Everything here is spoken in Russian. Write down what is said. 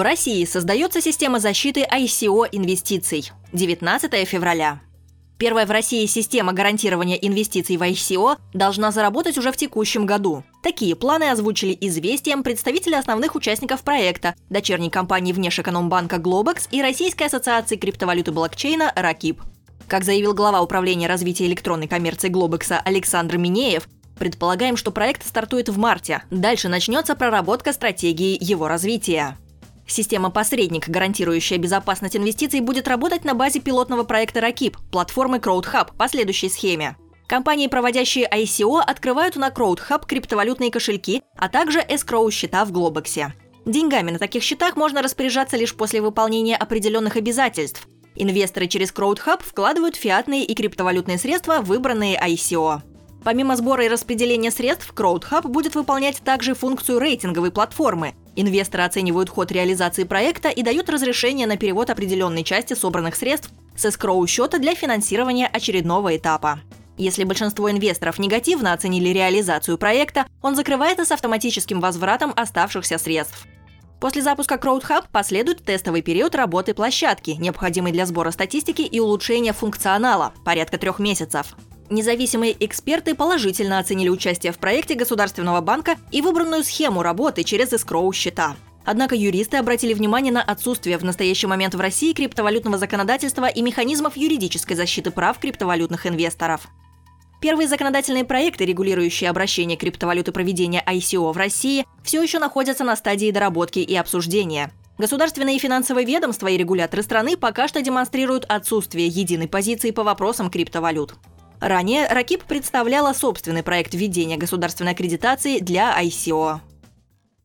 В России создается система защиты ICO инвестиций. 19 февраля. Первая в России система гарантирования инвестиций в ICO должна заработать уже в текущем году. Такие планы озвучили известием представители основных участников проекта, дочерней компании Внешэкономбанка Globex и Российской ассоциации криптовалюты блокчейна «Ракип». Как заявил глава управления развития электронной коммерции Глобекса Александр Минеев, предполагаем, что проект стартует в марте. Дальше начнется проработка стратегии его развития. Система-посредник, гарантирующая безопасность инвестиций, будет работать на базе пилотного проекта «Ракип» платформы CrowdHub по следующей схеме. Компании, проводящие ICO, открывают на CrowdHub криптовалютные кошельки, а также эскроу-счета в Глобексе. Деньгами на таких счетах можно распоряжаться лишь после выполнения определенных обязательств. Инвесторы через CrowdHub вкладывают фиатные и криптовалютные средства выбранные ICO. Помимо сбора и распределения средств, CrowdHub будет выполнять также функцию рейтинговой платформы. Инвесторы оценивают ход реализации проекта и дают разрешение на перевод определенной части собранных средств с escrow счета для финансирования очередного этапа. Если большинство инвесторов негативно оценили реализацию проекта, он закрывается с автоматическим возвратом оставшихся средств. После запуска CrowdHub последует тестовый период работы площадки, необходимый для сбора статистики и улучшения функционала – порядка трех месяцев. Независимые эксперты положительно оценили участие в проекте Государственного банка и выбранную схему работы через эскроу счета. Однако юристы обратили внимание на отсутствие в настоящий момент в России криптовалютного законодательства и механизмов юридической защиты прав криптовалютных инвесторов. Первые законодательные проекты, регулирующие обращение криптовалюты проведения ICO в России, все еще находятся на стадии доработки и обсуждения. Государственные и финансовые ведомства и регуляторы страны пока что демонстрируют отсутствие единой позиции по вопросам криптовалют. Ранее Ракип представляла собственный проект введения государственной аккредитации для ICO.